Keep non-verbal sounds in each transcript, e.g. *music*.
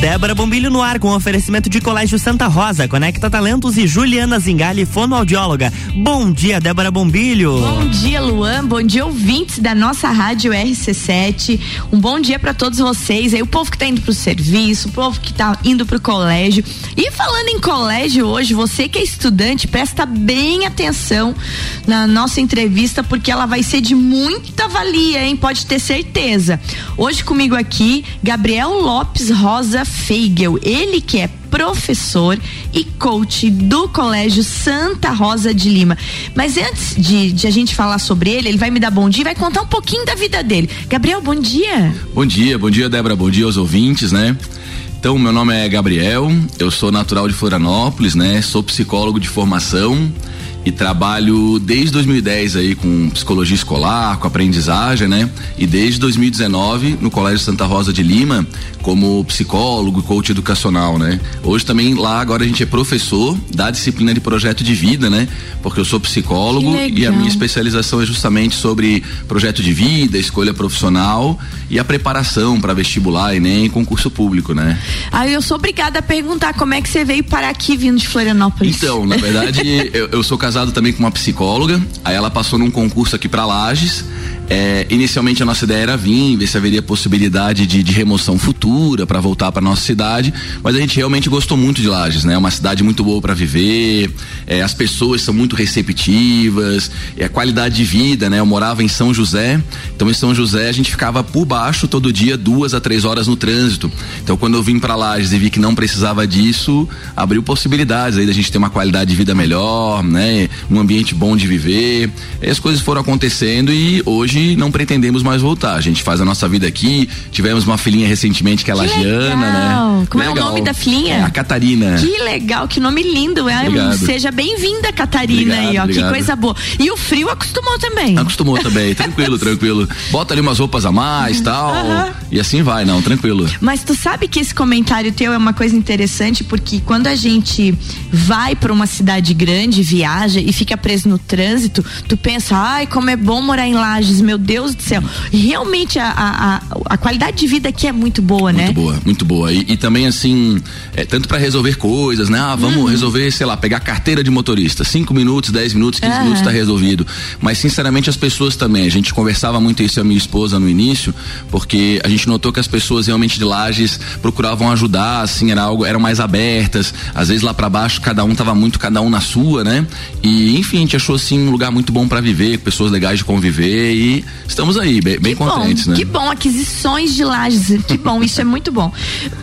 Débora Bombilho no ar com oferecimento de Colégio Santa Rosa, Conecta Talentos e Juliana Zingali, fonoaudióloga. Bom dia, Débora Bombilho. Bom dia, Luan. Bom dia, ouvintes da nossa rádio RC7. Um bom dia para todos vocês. Aí o povo que tá indo pro serviço, o povo que tá indo pro colégio. E falando em colégio hoje, você que é estudante, presta bem atenção na nossa entrevista porque ela vai ser de muita valia, hein? Pode ter certeza. Hoje comigo aqui, Gabriel Lopes Rosa Feigel, ele que é professor e coach do Colégio Santa Rosa de Lima. Mas antes de, de, a gente falar sobre ele, ele vai me dar bom dia e vai contar um pouquinho da vida dele. Gabriel, bom dia. Bom dia, bom dia, Débora, bom dia aos ouvintes, né? Então, meu nome é Gabriel, eu sou natural de Florianópolis, né? Sou psicólogo de formação e trabalho desde 2010 aí com psicologia escolar, com aprendizagem, né? E desde 2019 no Colégio Santa Rosa de Lima como psicólogo, coach educacional, né? Hoje também lá agora a gente é professor da disciplina de projeto de vida, né? Porque eu sou psicólogo e a minha especialização é justamente sobre projeto de vida, escolha profissional e a preparação para vestibular e nem concurso público, né? Aí eu sou obrigada a perguntar como é que você veio para aqui vindo de Florianópolis. Então, na verdade, *laughs* eu, eu sou casado casado também com uma psicóloga, aí ela passou num concurso aqui para Lages é, inicialmente a nossa ideia era vir, ver se haveria possibilidade de, de remoção futura para voltar para nossa cidade, mas a gente realmente gostou muito de Lages, né? É uma cidade muito boa para viver, é, as pessoas são muito receptivas, é, a qualidade de vida, né? Eu morava em São José, então em São José a gente ficava por baixo todo dia duas a três horas no trânsito. Então quando eu vim para Lages e vi que não precisava disso, abriu possibilidades aí da gente ter uma qualidade de vida melhor, né? Um ambiente bom de viver. E as coisas foram acontecendo e hoje hoje não pretendemos mais voltar. A gente faz a nossa vida aqui. Tivemos uma filhinha recentemente que é a Lagiana, né? Como legal. é o nome da filhinha? É a Catarina. Que legal, que nome lindo. É, seja bem-vinda, Catarina obrigado, aí, ó. Obrigado. Que coisa boa. E o frio acostumou também. Acostumou também, *laughs* tranquilo, tranquilo. Bota ali umas roupas a mais, tal. E assim vai, não, tranquilo. Mas tu sabe que esse comentário teu é uma coisa interessante porque quando a gente vai para uma cidade grande, viaja e fica preso no trânsito, tu pensa, ai, como é bom morar em Lages, meu Deus do céu. Realmente a, a, a qualidade de vida aqui é muito boa, muito né? Muito boa, muito boa. E, e também assim, é, tanto para resolver coisas, né? Ah, vamos uhum. resolver, sei lá, pegar carteira de motorista. Cinco minutos, dez minutos, quinze uhum. minutos está resolvido. Mas sinceramente as pessoas também, a gente conversava muito isso a minha esposa no início, porque a gente notou que as pessoas realmente de Lages procuravam ajudar, assim, era algo, eram mais abertas. Às vezes lá para baixo cada um tava muito cada um na sua, né? E enfim, a gente achou assim um lugar muito bom para viver, pessoas legais de conviver e estamos aí, bem, bem contentes, bom, né? Que bom, aquisições de lajes, que bom, *laughs* isso é muito bom.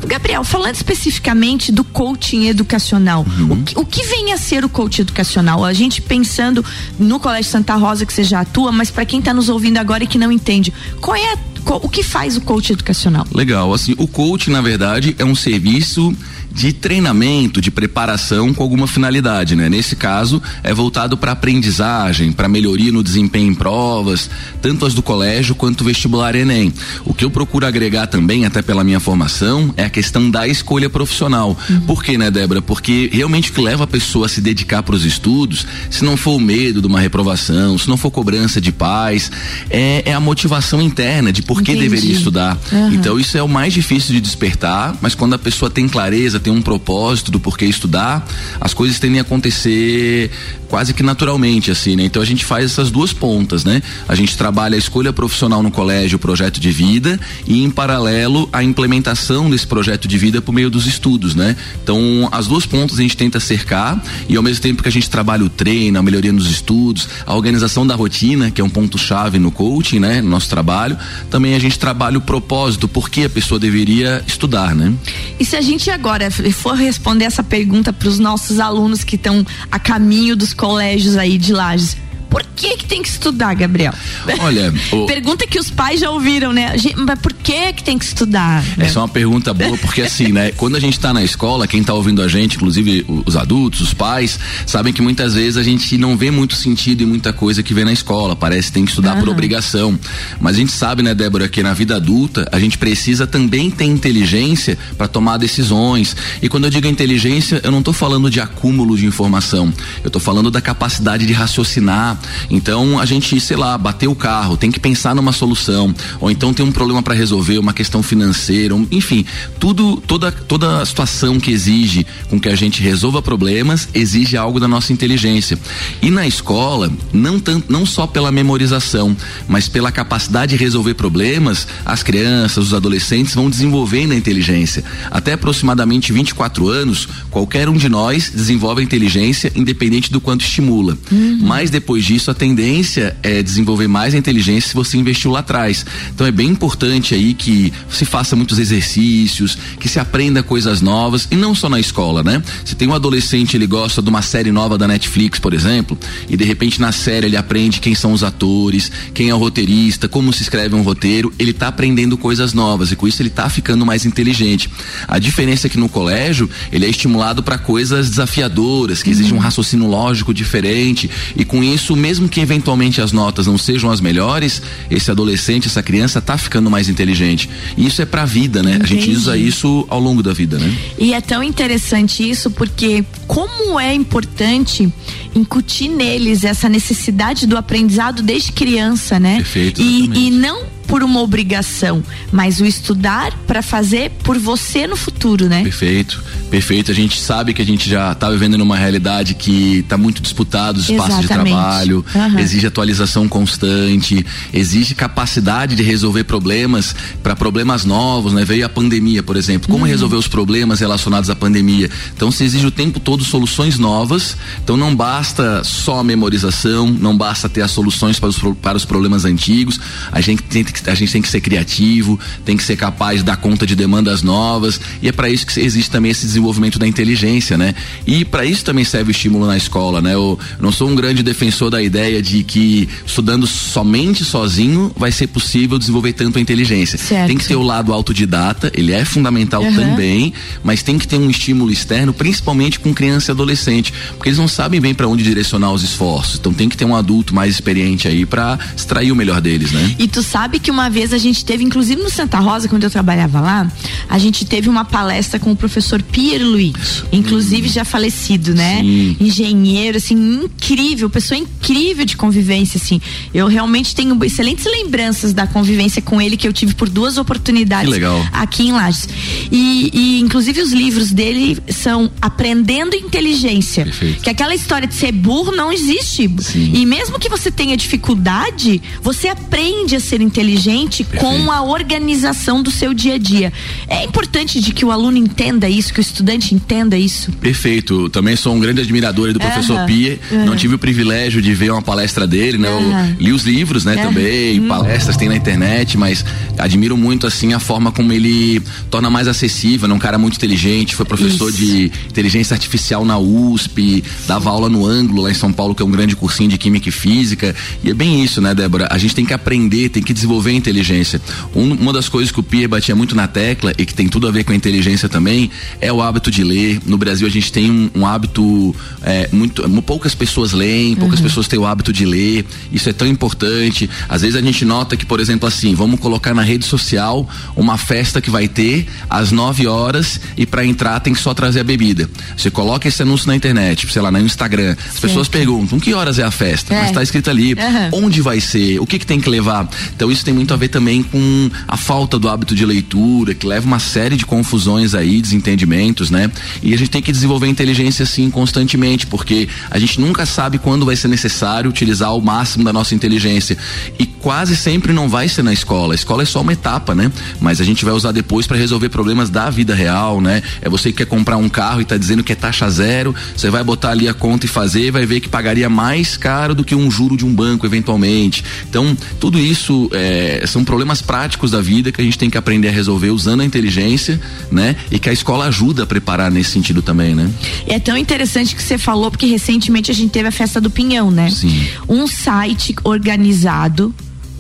Gabriel, falando especificamente do coaching educacional, uhum. o, que, o que vem a ser o coaching educacional? A gente pensando no Colégio Santa Rosa que você já atua, mas para quem está nos ouvindo agora e que não entende, qual é a, o que faz o coach educacional? Legal, assim, o coaching na verdade é um serviço de treinamento, de preparação com alguma finalidade, né? Nesse caso, é voltado para aprendizagem, para melhoria no desempenho em provas, tanto as do colégio quanto o vestibular Enem. O que eu procuro agregar também, até pela minha formação, é a questão da escolha profissional. Uhum. Por quê, né, Débora? Porque realmente o que leva a pessoa a se dedicar para os estudos, se não for o medo de uma reprovação, se não for cobrança de pais, é, é a motivação interna de por que Entendi. deveria estudar. Uhum. Então isso é o mais difícil de despertar, mas quando a pessoa tem clareza, tem um propósito do porquê estudar, as coisas tendem a acontecer quase que naturalmente, assim, né? Então a gente faz essas duas pontas, né? A gente trabalha a escolha profissional no colégio, o projeto de vida, e em paralelo a implementação desse projeto de vida por meio dos estudos, né? Então as duas pontas a gente tenta cercar e ao mesmo tempo que a gente trabalha o treino, a melhoria nos estudos, a organização da rotina, que é um ponto chave no coaching, né? No nosso trabalho, também a gente trabalha o propósito, por que a pessoa deveria estudar, né? E se a gente agora for responder essa pergunta para os nossos alunos que estão a caminho dos colégios aí de Lages, por que que tem que estudar, Gabriel? Olha, *laughs* o... pergunta que os pais já ouviram, né? Mas por que que tem que estudar? Essa é uma pergunta boa porque assim, né? Quando a gente está na escola, quem está ouvindo a gente, inclusive os adultos, os pais, sabem que muitas vezes a gente não vê muito sentido em muita coisa que vê na escola. Parece que tem que estudar uhum. por obrigação. Mas a gente sabe, né, Débora, que na vida adulta a gente precisa também ter inteligência para tomar decisões. E quando eu digo inteligência, eu não estou falando de acúmulo de informação. Eu estou falando da capacidade de raciocinar, Então a gente, sei lá, bateu o carro, tem que pensar numa solução, ou então tem um problema para resolver, uma questão financeira, um, enfim, tudo, toda, toda situação que exige com que a gente resolva problemas exige algo da nossa inteligência. E na escola, não, tanto, não só pela memorização, mas pela capacidade de resolver problemas, as crianças, os adolescentes vão desenvolvendo a inteligência. Até aproximadamente 24 anos, qualquer um de nós desenvolve a inteligência independente do quanto estimula. Uhum. Mas depois disso, a tendência é desenvolver mais a inteligência se você investiu lá atrás. Então é bem importante aí que se faça muitos exercícios, que se aprenda coisas novas e não só na escola, né? Se tem um adolescente, ele gosta de uma série nova da Netflix, por exemplo, e de repente na série ele aprende quem são os atores, quem é o roteirista, como se escreve um roteiro, ele está aprendendo coisas novas e com isso ele está ficando mais inteligente. A diferença é que no colégio ele é estimulado para coisas desafiadoras, que exigem um raciocínio lógico diferente e com isso, mesmo que eventualmente as notas não sejam as melhores, esse adolescente, essa criança está ficando mais inteligente. E isso é para a vida, né? Entendi. A gente usa isso ao longo da vida, né? E é tão interessante isso porque como é importante incutir neles essa necessidade do aprendizado desde criança, né? Perfeito. E, e não por uma obrigação, mas o estudar para fazer por você no futuro, né? Perfeito, perfeito. A gente sabe que a gente já está vivendo numa realidade que está muito disputado os espaços de trabalho, uhum. exige atualização constante, exige capacidade de resolver problemas para problemas novos, né? Veio a pandemia, por exemplo. Como uhum. resolver os problemas relacionados à pandemia? Então se exige o tempo todo soluções novas. Então não basta só a memorização, não basta ter as soluções para os, para os problemas antigos. A gente tem que a gente tem que ser criativo, tem que ser capaz de dar conta de demandas novas, e é para isso que existe também esse desenvolvimento da inteligência, né? E para isso também serve o estímulo na escola, né? Eu não sou um grande defensor da ideia de que estudando somente sozinho vai ser possível desenvolver tanto a inteligência. Certo. Tem que ter o lado autodidata, ele é fundamental uhum. também, mas tem que ter um estímulo externo, principalmente com criança e adolescente, porque eles não sabem bem para onde direcionar os esforços. Então tem que ter um adulto mais experiente aí para extrair o melhor deles, né? E tu sabe que uma vez a gente teve, inclusive no Santa Rosa, quando eu trabalhava lá, a gente teve uma palestra com o professor Pierre Luiz, inclusive hum. já falecido, né? Sim. Engenheiro, assim, incrível, pessoa incrível de convivência, assim. Eu realmente tenho excelentes lembranças da convivência com ele que eu tive por duas oportunidades aqui em Lages. E, e, inclusive os livros dele são Aprendendo Inteligência, Perfeito. que aquela história de ser burro não existe. Sim. E mesmo que você tenha dificuldade, você aprende a ser inteligente inteligente Perfeito. com a organização do seu dia a dia. É importante de que o aluno entenda isso, que o estudante entenda isso. Perfeito. Também sou um grande admirador do professor uhum. Pia. Uhum. Não tive o privilégio de ver uma palestra dele, né? Uhum. li os livros, né, também, uhum. palestras tem na internet, mas admiro muito assim a forma como ele torna mais acessível, né? Um cara muito inteligente, foi professor isso. de inteligência artificial na USP, dava aula no Ângulo lá em São Paulo, que é um grande cursinho de química e física. E é bem isso, né, Débora? A gente tem que aprender, tem que desenvolver desenvolver inteligência. Um, uma das coisas que o Pierre batia muito na tecla e que tem tudo a ver com a inteligência também é o hábito de ler. No Brasil a gente tem um, um hábito é, muito, poucas pessoas leem, poucas uhum. pessoas têm o hábito de ler. Isso é tão importante. Às vezes a gente nota que, por exemplo, assim, vamos colocar na rede social uma festa que vai ter às 9 horas e para entrar tem que só trazer a bebida. Você coloca esse anúncio na internet, sei lá, no Instagram. As pessoas perguntam que horas é a festa, é. mas está escrito ali uhum. onde vai ser, o que que tem que levar. Então isso tem muito a ver também com a falta do hábito de leitura, que leva uma série de confusões aí, desentendimentos, né? E a gente tem que desenvolver inteligência assim constantemente, porque a gente nunca sabe quando vai ser necessário utilizar o máximo da nossa inteligência. E quase sempre não vai ser na escola. A escola é só uma etapa, né? Mas a gente vai usar depois para resolver problemas da vida real, né? É você que quer comprar um carro e tá dizendo que é taxa zero, você vai botar ali a conta e fazer, vai ver que pagaria mais caro do que um juro de um banco eventualmente. Então, tudo isso é, são problemas práticos da vida que a gente tem que aprender a resolver usando a inteligência, né? E que a escola ajuda a preparar nesse sentido também, né? É tão interessante que você falou, porque recentemente a gente teve a festa do Pinhão, né? Sim. Um site organizado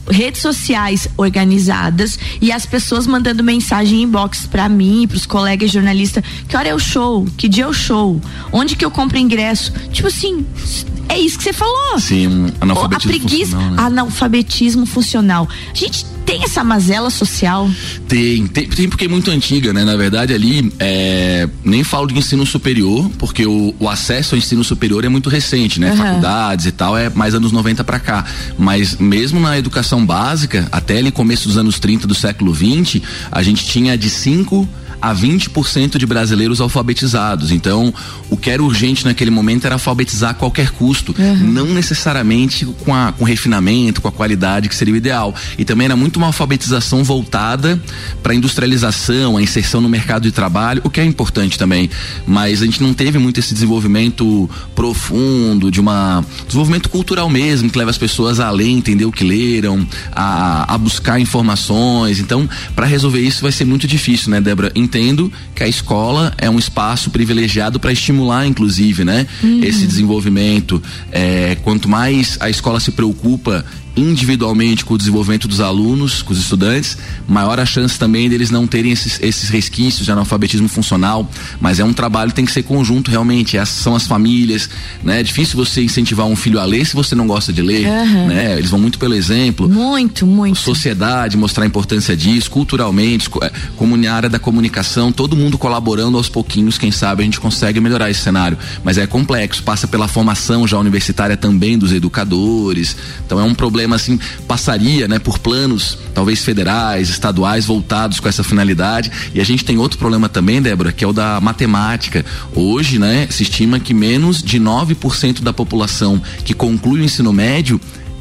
redes sociais organizadas e as pessoas mandando mensagem em inbox para mim, para os colegas jornalistas, que hora é o show, que dia é o show, onde que eu compro ingresso, tipo assim, é isso que você falou. Sim, analfabetismo a preguiça, funcional. Né? Analfabetismo funcional. A gente tem essa mazela social? Tem, tem, tem porque é muito antiga, né? Na verdade, ali, é, nem falo de ensino superior, porque o, o, acesso ao ensino superior é muito recente, né? Uhum. Faculdades e tal, é mais anos 90 para cá. Mas mesmo na educação básica, até ali começo dos anos 30 do século 20, a gente tinha de 5 a 20% de brasileiros alfabetizados. Então, o que era urgente naquele momento era alfabetizar a qualquer custo, uhum. não necessariamente com, a, com refinamento, com a qualidade que seria o ideal. E também era muito uma alfabetização voltada para a industrialização, a inserção no mercado de trabalho, o que é importante também. Mas a gente não teve muito esse desenvolvimento profundo, de uma desenvolvimento cultural mesmo, que leva as pessoas a ler, entender o que leram, a, a buscar informações. Então, para resolver isso vai ser muito difícil, né, Débora? Entendo que a escola é um espaço privilegiado para estimular, inclusive, né? Uhum. Esse desenvolvimento. É, quanto mais a escola se preocupa individualmente com o desenvolvimento dos alunos, com os estudantes, maior a chance também deles não terem esses, esses resquícios de analfabetismo funcional. Mas é um trabalho que tem que ser conjunto, realmente. Essas são as famílias, né? É difícil você incentivar um filho a ler se você não gosta de ler, uhum. né? Eles vão muito pelo exemplo. Muito, muito. Sociedade, mostrar a importância disso, culturalmente, é, como na área da comunicação, todo mundo colaborando aos pouquinhos, quem sabe a gente consegue melhorar esse cenário. Mas é complexo, passa pela formação já universitária também dos educadores. Então é um problema problema assim passaria, né, por planos talvez federais, estaduais voltados com essa finalidade. E a gente tem outro problema também, Débora, que é o da matemática. Hoje, né, se estima que menos de 9% da população que conclui o ensino médio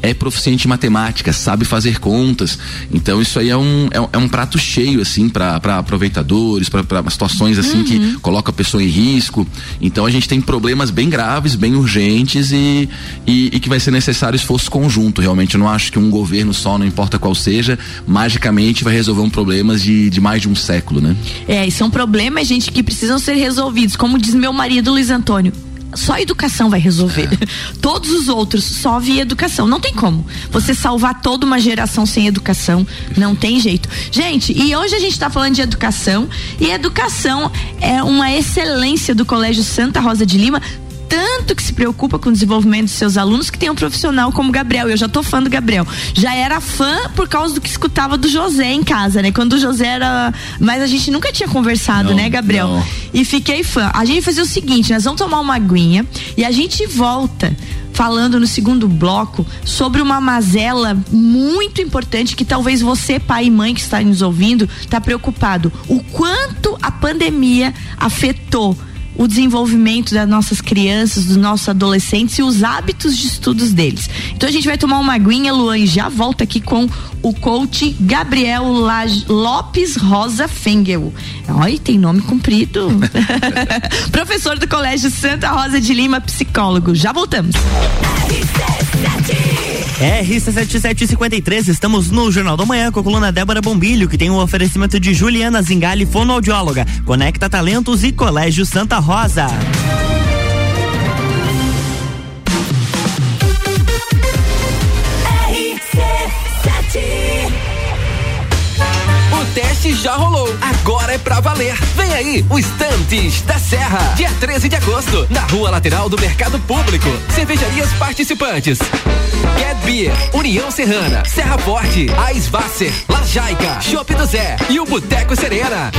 é proficiente em matemática, sabe fazer contas. Então isso aí é um, é, é um prato cheio, assim, para aproveitadores, para situações assim uhum. que coloca a pessoa em risco. Então a gente tem problemas bem graves, bem urgentes e, e, e que vai ser necessário esforço conjunto. Realmente, eu não acho que um governo só, não importa qual seja, magicamente vai resolver um problemas de, de mais de um século, né? É, e são problemas, gente, que precisam ser resolvidos. Como diz meu marido Luiz Antônio, só a educação vai resolver. É. *laughs* Todos os outros, só via educação. Não tem como. Você salvar toda uma geração sem educação, não tem jeito. Gente, e hoje a gente está falando de educação, e educação é uma excelência do Colégio Santa Rosa de Lima, tanto que se preocupa com o desenvolvimento dos seus alunos que tem um profissional como Gabriel. Eu já tô fã do Gabriel. Já era fã por causa do que escutava do José em casa, né? Quando o José era. Mas a gente nunca tinha conversado, não, né, Gabriel? Não. E fiquei fã. A gente fazia o seguinte: nós vamos tomar uma aguinha e a gente volta falando no segundo bloco sobre uma mazela muito importante que talvez você, pai e mãe que está nos ouvindo, está preocupado. O quanto a pandemia afetou o desenvolvimento das nossas crianças, dos nossos adolescentes e os hábitos de estudos deles. Então a gente vai tomar uma aguinha, Luan, e já volta aqui com o coach Gabriel Lage, Lopes Rosa Fengel. Olha, tem nome comprido. *laughs* Professor do Colégio Santa Rosa de Lima, psicólogo. Já voltamos. RC7753, estamos no Jornal da Manhã com a coluna Débora Bombilho, que tem o um oferecimento de Juliana Zingali, fonoaudióloga, Conecta Talentos e Colégio Santa Rosa. teste já rolou. Agora é pra valer. Vem aí, o Estantes da Serra. Dia 13 de agosto, na rua lateral do Mercado Público. Cervejarias participantes. Beer, União Serrana, Serra Forte, Aisvasser, Lajaica, Shop do Zé e o Boteco Serena.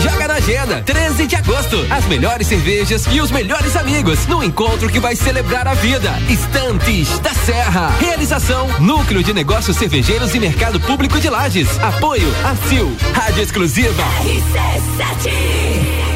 Joga na agenda, 13 de agosto. As melhores cervejas e os melhores amigos no encontro que vai celebrar a vida. Estantes da Serra. Realização: Núcleo de Negócios Cervejeiros e Mercado Público de Lages. Apoio: ACIL. Rádio Exclusiva. RC7.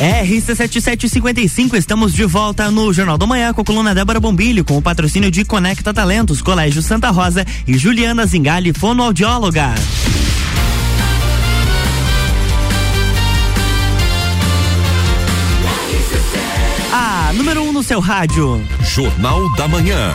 RC7755, estamos de volta no Jornal da Manhã com a coluna Débora Bombilho, com o patrocínio de Conecta Talentos, Colégio Santa Rosa e Juliana Zingali, fonoaudióloga. A número 1 um no seu rádio. Jornal da Manhã.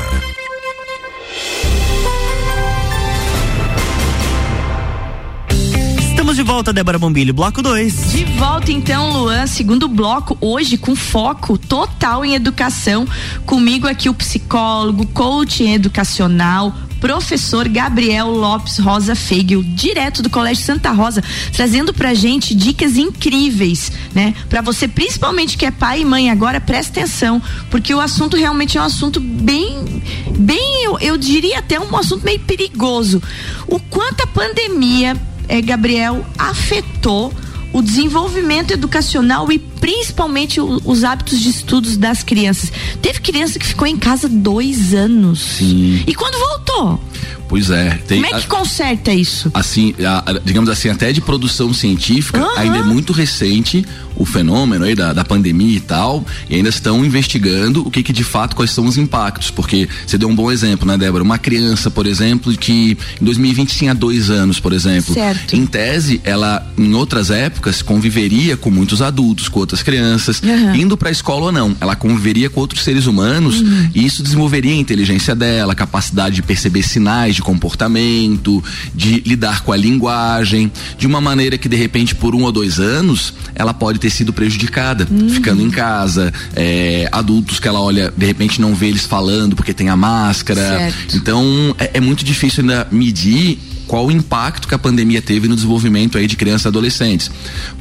Estamos de volta, Débora Bombilho, bloco 2. De volta então, Luan, segundo bloco, hoje com foco total em educação. Comigo aqui o psicólogo, coach educacional, professor Gabriel Lopes Rosa Feigel, direto do Colégio Santa Rosa, trazendo pra gente dicas incríveis, né? Para você, principalmente que é pai e mãe agora, presta atenção, porque o assunto realmente é um assunto bem, bem, eu, eu diria até um assunto meio perigoso. O quanto a pandemia é, Gabriel, afetou o desenvolvimento educacional e principalmente o, os hábitos de estudos das crianças. Teve criança que ficou em casa dois anos. Sim. E quando voltou? Pois é. Tem, Como é que conserta isso? Assim, a, digamos assim, até de produção científica, uhum. ainda é muito recente o fenômeno aí da, da pandemia e tal, e ainda estão investigando o que que de fato, quais são os impactos, porque você deu um bom exemplo, né, Débora? Uma criança, por exemplo, que em 2020 tinha dois anos, por exemplo. Certo. Em tese, ela, em outras épocas, conviveria com muitos adultos, com outras crianças, uhum. indo para a escola ou não. Ela conviveria com outros seres humanos uhum. e isso desenvolveria a inteligência dela, capacidade de perceber sinais de comportamento, de lidar com a linguagem, de uma maneira que de repente por um ou dois anos ela pode ter sido prejudicada, uhum. ficando em casa, é, adultos que ela olha, de repente não vê eles falando porque tem a máscara. Certo. Então é, é muito difícil ainda medir qual o impacto que a pandemia teve no desenvolvimento aí de crianças e adolescentes.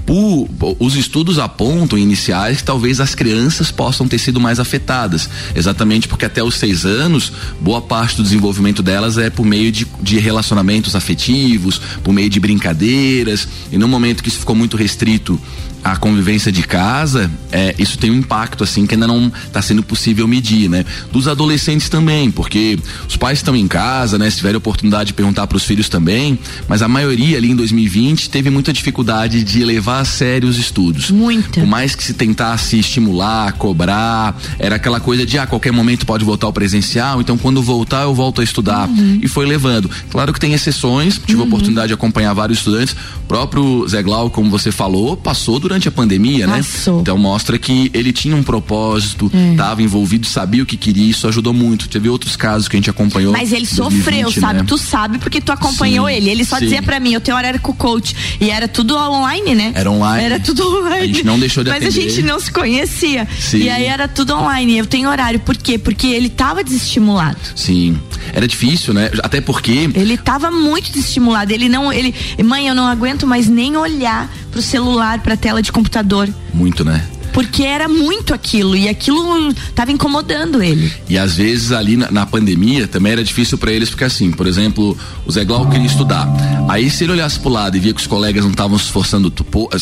Por, os estudos apontam iniciais que talvez as crianças possam ter sido mais afetadas, exatamente porque até os seis anos, boa parte do desenvolvimento delas é por meio de, de relacionamentos afetivos, por meio de brincadeiras, e no momento que isso ficou muito restrito a convivência de casa, é, isso tem um impacto assim que ainda não está sendo possível medir, né? Dos adolescentes também, porque os pais estão em casa, né? Se tiver a oportunidade de perguntar para os filhos também, mas a maioria ali em 2020 teve muita dificuldade de levar a sério os estudos. Muita. Por mais que se tentasse estimular, cobrar, era aquela coisa de ah, a qualquer momento pode voltar ao presencial, então quando voltar eu volto a estudar. Uhum. E foi levando. Claro que tem exceções, tive uhum. a oportunidade de acompanhar vários estudantes. O próprio Zé Glau, como você falou, passou durante durante a pandemia, né? Passou. né? Então mostra que ele tinha um propósito, estava é. envolvido, sabia o que queria, isso ajudou muito. Teve outros casos que a gente acompanhou. Mas ele 2020, sofreu, sabe? Né? Tu sabe porque tu acompanhou sim, ele. Ele só sim. dizia para mim, eu tenho horário com o coach. E era tudo online, né? Era online. Era tudo online. A gente não deixou de Mas atender. a gente não se conhecia. Sim. E aí era tudo online. Eu tenho horário. Por quê? Porque ele tava desestimulado. Sim. Era difícil, né? Até porque. Ele tava muito desestimulado. Ele não. Ele. Mãe, eu não aguento mais nem olhar pro celular, pra tela de computador. Muito, né? porque era muito aquilo e aquilo estava incomodando ele. E às vezes ali na, na pandemia também era difícil para eles porque assim, por exemplo, o Zé Glau queria estudar. Aí se ele olhasse pro lado e via que os colegas não estavam se esforçando,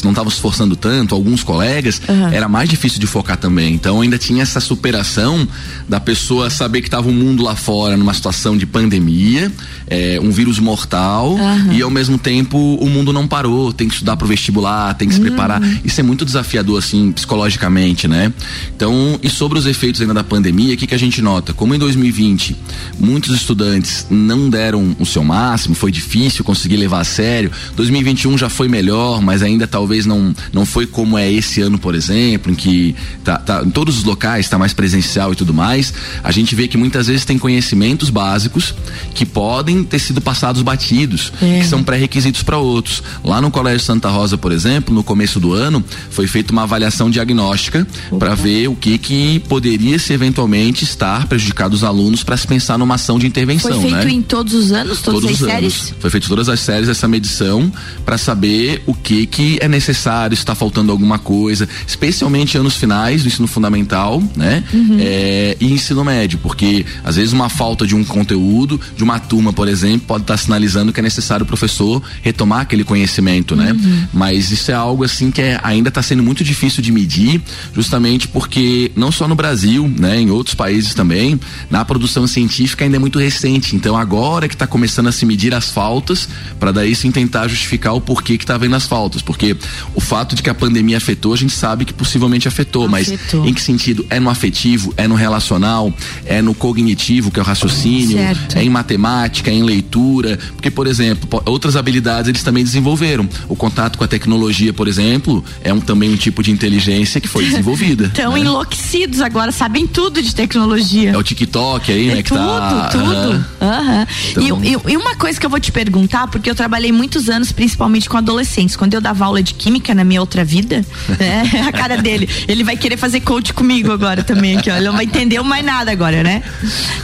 não estavam se esforçando tanto, alguns colegas, uhum. era mais difícil de focar também. Então ainda tinha essa superação da pessoa saber que estava o um mundo lá fora numa situação de pandemia, é, um vírus mortal uhum. e ao mesmo tempo o mundo não parou, tem que estudar pro vestibular, tem que se uhum. preparar. Isso é muito desafiador assim, psicologicamente né? Então, e sobre os efeitos ainda da pandemia, o que, que a gente nota? Como em 2020 muitos estudantes não deram o seu máximo, foi difícil conseguir levar a sério. 2021 já foi melhor, mas ainda talvez não, não foi como é esse ano, por exemplo, em que tá, tá em todos os locais está mais presencial e tudo mais. A gente vê que muitas vezes tem conhecimentos básicos que podem ter sido passados batidos, é. que são pré-requisitos para outros. Lá no Colégio Santa Rosa, por exemplo, no começo do ano, foi feita uma avaliação diagnóstica diagnóstica para ver o que que poderia se eventualmente estar prejudicado os alunos para se pensar numa ação de intervenção, Foi feito né? em todos os anos, todas todos as os séries? Anos. Foi feito todas as séries essa medição para saber o que que é necessário, se está faltando alguma coisa, especialmente anos finais do ensino fundamental, né? Uhum. É, e ensino médio, porque às vezes uma falta de um conteúdo, de uma turma, por exemplo, pode estar tá sinalizando que é necessário o professor retomar aquele conhecimento, né? Uhum. Mas isso é algo assim que é, ainda está sendo muito difícil de medir, justamente porque não só no Brasil, né, em outros países também, na produção científica ainda é muito recente. Então agora que está começando a se medir as faltas, para daí sim tentar justificar o porquê que está havendo as faltas, porque o fato de que a pandemia afetou, a gente sabe que possivelmente afetou, Afetou. mas em que sentido? É no afetivo, é no relacional, é no cognitivo, que é o raciocínio, Certo. é em matemática, é em leitura, porque por exemplo, outras habilidades eles também desenvolveram. O contato com a tecnologia, por exemplo, é um, também um tipo de inteligência que foi desenvolvida. Estão *laughs* né? enlouquecidos agora, sabem tudo de tecnologia. É o TikTok aí, né? É que tudo, tá, tudo. Aham. Aham. Então- E, e- e uma coisa que eu vou te perguntar, porque eu trabalhei muitos anos, principalmente com adolescentes. Quando eu dava aula de química na minha outra vida, *laughs* é, *laughs* a cara dele, ele vai querer fazer coach comigo agora também, aqui, ó. Ele não vai entender mais nada agora, né?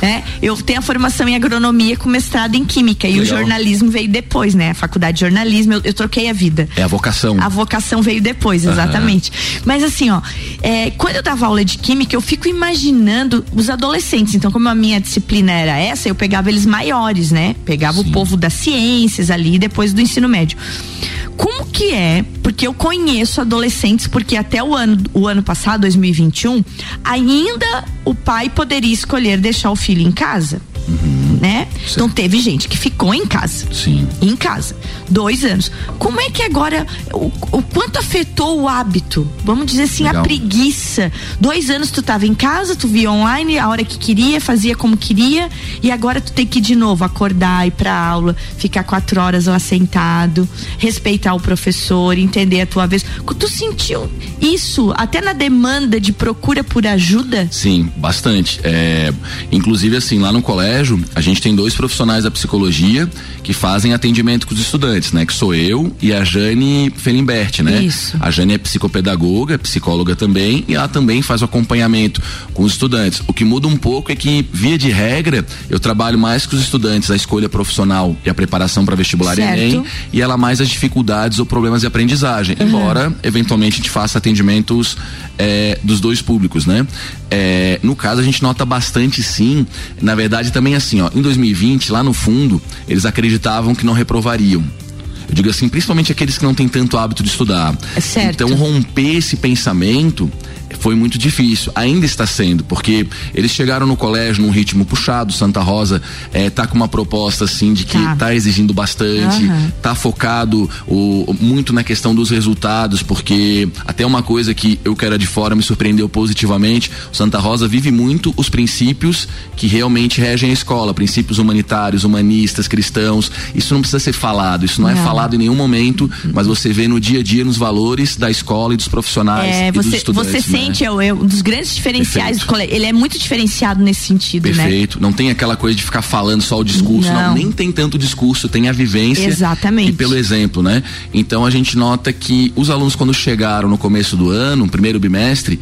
É, eu tenho a formação em agronomia com mestrado em química. E o Legal. jornalismo veio depois, né? A faculdade de jornalismo, eu, eu troquei a vida. É a vocação. A vocação veio depois, exatamente. Mas assim, ó, é, quando eu dava aula de química, eu fico imaginando os adolescentes. Então, como a minha disciplina era essa, eu pegava eles maiores, né? Pegava o povo das ciências ali, depois do ensino médio. Como que é? Porque eu conheço adolescentes, porque até o ano, o ano passado, 2021, ainda o pai poderia escolher deixar o filho em casa. Né? Então teve gente que ficou em casa Sim. em casa. Dois anos. Como é que agora. O, o quanto afetou o hábito? Vamos dizer assim, a Legal. preguiça. Dois anos tu tava em casa, tu via online a hora que queria, fazia como queria, e agora tu tem que ir de novo acordar, ir pra aula, ficar quatro horas lá sentado, respeitar o professor, entender a tua vez. Tu sentiu isso até na demanda de procura por ajuda? Sim, bastante. É, inclusive, assim, lá no colégio, a gente tem dois profissionais da psicologia que fazem atendimento com os estudantes, né? Que sou eu e a Jane Felimbert, né? Isso. A Jane é psicopedagoga, psicóloga também, e ela também faz o acompanhamento com os estudantes. O que muda um pouco é que, via de regra, eu trabalho mais com os estudantes a escolha profissional e a preparação para vestibular e Certo. Enem, e ela mais as dificuldades ou problemas de aprendizagem. Embora, eventualmente, a gente faça atendimentos é, dos dois públicos, né? É, no caso, a gente nota bastante sim. Na verdade, também assim, ó, em 2020, lá no fundo, eles acreditavam que não reprovariam. Eu digo assim, principalmente aqueles que não têm tanto hábito de estudar. É certo. Então, romper esse pensamento foi muito difícil, ainda está sendo, porque eles chegaram no colégio num ritmo puxado, Santa Rosa eh, tá com uma proposta assim de que Tá. tá, exigindo bastante, Aham. tá focado o, muito na questão dos resultados, porque até uma coisa que eu que era de fora me surpreendeu positivamente, Santa Rosa vive muito os princípios que realmente regem a escola, princípios humanitários, humanistas, cristãos, isso não precisa ser falado, isso não, é falado em nenhum momento, mas você vê no dia a dia nos valores da escola e dos profissionais É, e dos você, estudantes. você né? sente, é, o- é um dos grandes diferenciais Perfeito. do colégio. Ele é muito diferenciado nesse sentido, né? Perfeito. Não tem aquela coisa de ficar falando só o discurso. Não, Não. nem tem tanto discurso, tem a vivência. Exatamente. E pelo exemplo, né? Então a gente nota que os alunos, quando chegaram no começo do ano, no primeiro bimestre,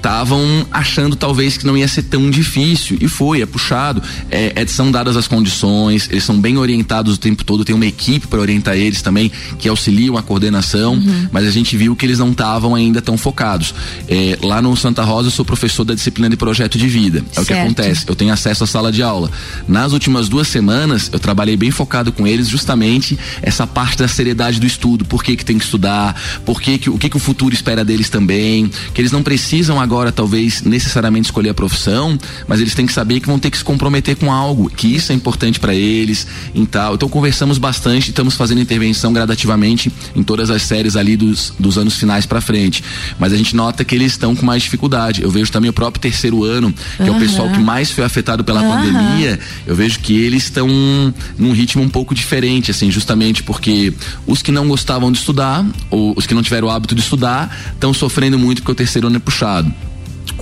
estavam achando talvez que não ia ser tão difícil. E foi, é puxado. É, é- são dadas as condições, eles são bem orientados o tempo todo, tem uma equipe para orientar eles também, que auxiliam a coordenação, Uhum. mas a gente viu que eles não estavam ainda tão focados. É, lá no Santa Rosa, eu sou professor da disciplina de projeto de vida. É o que Certo. acontece eu tenho acesso à sala de aula. Nas últimas duas semanas, eu trabalhei bem focado com eles, justamente essa parte da seriedade do estudo, por que que tem que estudar, por que que, o que que o futuro espera deles também, que eles não precisam agora, talvez, necessariamente escolher a profissão, mas eles têm que saber que vão ter que se comprometer com algo, que isso é importante para eles, e tal. Então conversamos bastante, estamos fazendo intervenção gradativamente em todas as séries ali dos, dos anos finais para frente. Mas a gente nota que eles estão com mais dificuldade. Eu vejo também o próprio terceiro ano, que é o pessoal que mais foi afetado pela pandemia, eu vejo que eles estão num ritmo um pouco diferente, assim, justamente porque os que não gostavam de estudar, ou os que não tiveram o hábito de estudar, estão sofrendo muito porque o terceiro ano é puxado.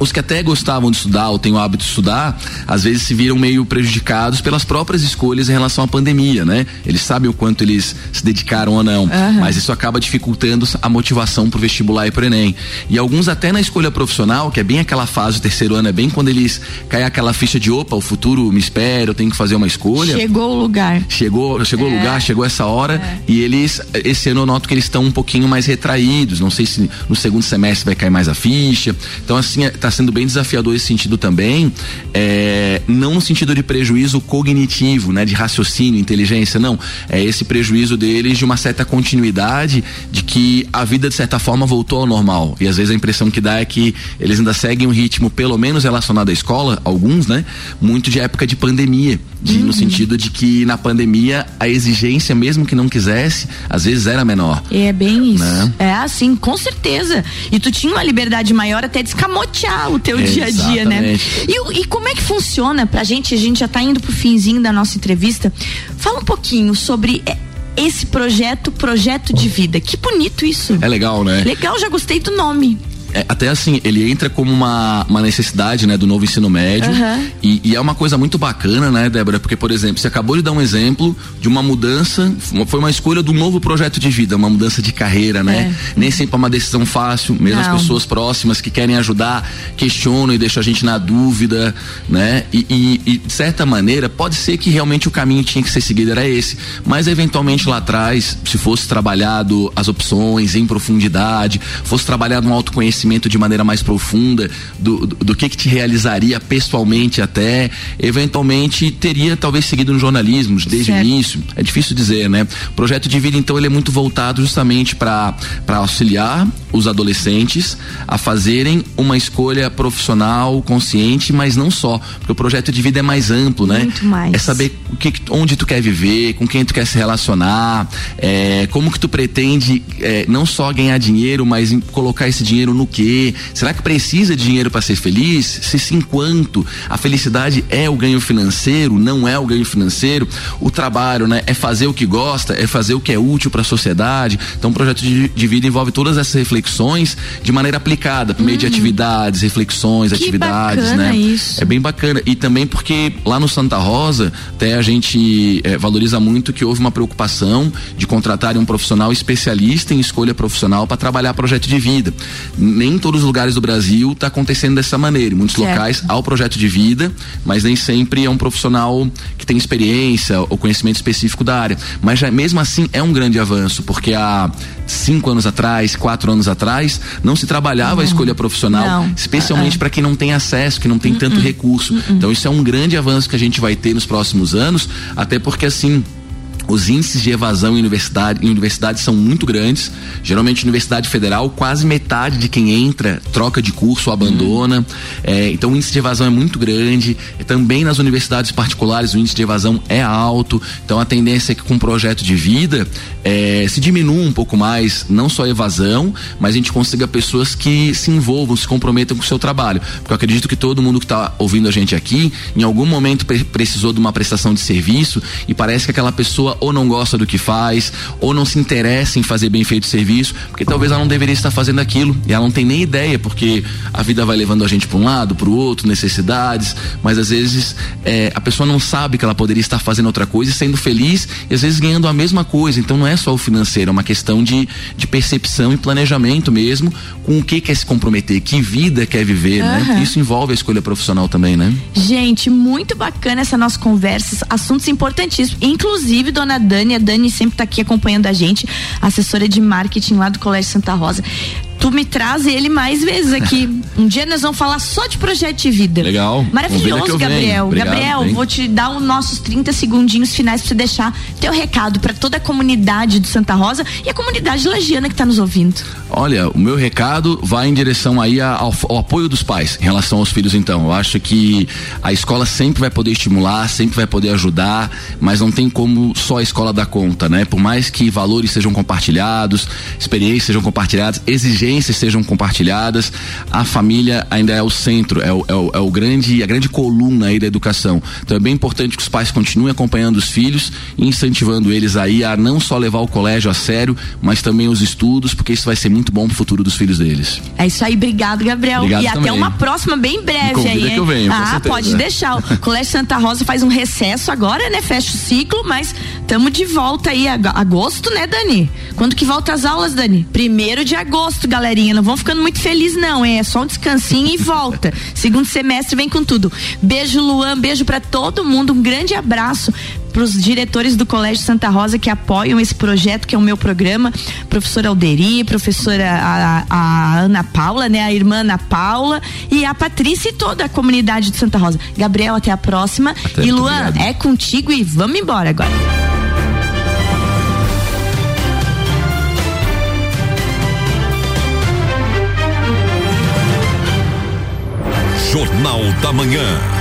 Os que até gostavam de estudar ou têm o hábito de estudar, às vezes se viram meio prejudicados pelas próprias escolhas em relação à pandemia, né? Eles sabem o quanto eles se dedicaram ou não, uhum. mas isso acaba dificultando a motivação pro vestibular e pro Enem. E alguns até na escolha profissional, que é bem aquela fase do terceiro ano, é bem quando eles caem aquela ficha de opa, o futuro me espera, eu tenho que fazer uma escolha. Chegou o lugar. Chegou, chegou o é. lugar, chegou essa hora é. e eles, esse ano eu noto que eles estão um pouquinho mais retraídos, não sei se no segundo semestre vai cair mais a ficha. Então assim, é, tá sendo bem desafiador esse sentido também, é, não no sentido de prejuízo cognitivo, né, de raciocínio, inteligência, não, é esse prejuízo deles de uma certa continuidade de que a vida de certa forma voltou ao normal. E às vezes a impressão que dá é que eles ainda seguem um ritmo pelo menos relacionado à escola, alguns, né, muito de época de pandemia, de, uhum. no sentido de que na pandemia a exigência mesmo que não quisesse, às vezes era menor. É bem isso. Né? É assim, com certeza. E tu tinha uma liberdade maior até de escamotear o teu dia a dia, né? E, e como é que funciona pra gente? A gente já tá indo pro finzinho da nossa entrevista. Fala um pouquinho sobre esse projeto, projeto de vida. Que bonito isso. É legal, né? Legal, já gostei do nome é, até assim, ele entra como uma, uma necessidade, né, do novo ensino médio. Uhum. E, e, é uma coisa muito bacana, né, Débora? Porque, por exemplo, você acabou de dar um exemplo de uma mudança, foi uma escolha do novo projeto de vida, uma mudança de carreira, né? É. Nem sempre é uma decisão fácil, mesmo Não. as pessoas próximas que querem ajudar, questionam e deixam a gente na dúvida, né? E, e, e, de certa maneira, pode ser que realmente o caminho tinha que ser seguido era esse. Mas eventualmente lá atrás, se fosse trabalhado as opções em profundidade, fosse trabalhado um autoconhecimento conhecimento de maneira mais profunda do, do, do, que que te realizaria pessoalmente até, eventualmente teria talvez seguido no jornalismo desde certo. o início. É difícil dizer, né? O projeto de vida então ele é muito voltado justamente para auxiliar os adolescentes a fazerem uma escolha profissional consciente, mas não só, porque o projeto de vida é mais amplo, né? Muito mais. É saber o que, onde tu quer viver, com quem tu quer se relacionar, é, como que tu pretende é, não só ganhar dinheiro, mas colocar esse dinheiro no quê? Será que precisa de dinheiro para ser feliz? Se sim, quanto? A felicidade é o ganho financeiro? Não é o ganho financeiro? O trabalho, né? É fazer o que gosta? É fazer o que é útil para a sociedade? Então, o projeto de, de, vida envolve todas essas reflexões de maneira aplicada, por meio de atividades, reflexões, que atividades, né? Isso. É bem bacana. E também porque lá no Santa Rosa, até a gente é, valoriza muito que houve uma preocupação de contratar um profissional especialista em escolha profissional para trabalhar projeto de vida nem em todos os lugares do Brasil está acontecendo dessa maneira. Em muitos certo. locais há o projeto de vida, mas nem sempre é um profissional que tem experiência ou conhecimento específico da área. Mas já mesmo assim é um grande avanço, porque há cinco anos atrás, quatro anos atrás, não se trabalhava uhum. a escolha profissional, não. especialmente uh para quem não tem acesso, que não tem tanto recurso. Então isso é um grande avanço que a gente vai ter nos próximos anos, até porque assim os índices de evasão em universidade em universidades são muito grandes. Geralmente, universidade federal, quase metade de quem entra troca de curso ou abandona. Uhum. É, então, o índice de evasão é muito grande. Também nas universidades particulares, o índice de evasão é alto. Então, a tendência é que com o projeto de vida é, se diminua um pouco mais, não só a evasão, mas a gente consiga pessoas que se envolvam, se comprometam com o seu trabalho. Porque eu acredito que todo mundo que está ouvindo a gente aqui, em algum momento precisou de uma prestação de serviço e parece que aquela pessoa ou não gosta do que faz, ou não se interessa em fazer bem feito o serviço, porque talvez ela não deveria estar fazendo aquilo e ela não tem nem ideia, porque a vida vai levando a gente para um lado, para o outro, necessidades, mas às vezes é, a pessoa não sabe que ela poderia estar fazendo outra coisa e sendo feliz e às vezes ganhando a mesma coisa. Então não é só o financeiro, é uma questão de, de percepção e planejamento mesmo com o que quer se comprometer, que vida quer viver, uhum. né? Isso envolve a escolha profissional também, né? Gente, muito bacana essa nossa conversa, assuntos importantíssimos. Inclusive, dona dona Dani. A Dani sempre está aqui acompanhando a gente, assessora de marketing lá do Colégio Santa Rosa tu me traz ele mais vezes aqui. *laughs* um dia nós vamos falar só de projeto de vida. Legal. Maravilhoso, Gabriel. Obrigado, Gabriel, vou te dar os nossos 30 segundinhos finais para você deixar teu recado para toda a comunidade do Santa Rosa e a comunidade lagiana que está nos ouvindo. Olha, o meu recado vai em direção aí ao, ao, apoio dos pais em relação aos filhos, então. Eu acho que a escola sempre vai poder estimular, sempre vai poder ajudar, mas não tem como só a escola dar conta, né? Por mais que valores sejam compartilhados, experiências sejam compartilhadas, exigências sejam compartilhadas. A família ainda é o centro, é o, é o, é o grande, a grande coluna aí da educação. Então é bem importante que os pais continuem acompanhando os filhos e incentivando eles aí a não só levar o colégio a sério, mas também os estudos, porque isso vai ser muito bom pro futuro dos filhos deles. É isso aí, obrigado, Gabriel. Obrigado e também. até uma próxima bem breve aí, que eu venho, ah, pode deixar. O Colégio Santa Rosa faz um recesso agora, né? Fecha o ciclo, mas estamos de volta aí ag- agosto, né, Dani? Quando que volta as aulas, Dani? Primeiro de agosto, galerinha. Não vão ficando muito felizes, não, hein? É só um descansinho e volta. *laughs* Segundo semestre vem com tudo. Beijo, Luan. Beijo pra todo mundo. Um grande abraço para os diretores do Colégio Santa Rosa que apoiam esse projeto, que é o meu programa. Professora Alderi, professora a, a Ana Paula, né? A irmã Ana Paula e a Patrícia e toda a comunidade de Santa Rosa. Gabriel, até a próxima. Até, e Luan, obrigado. é contigo e vamos embora agora. Jornal da Manhã.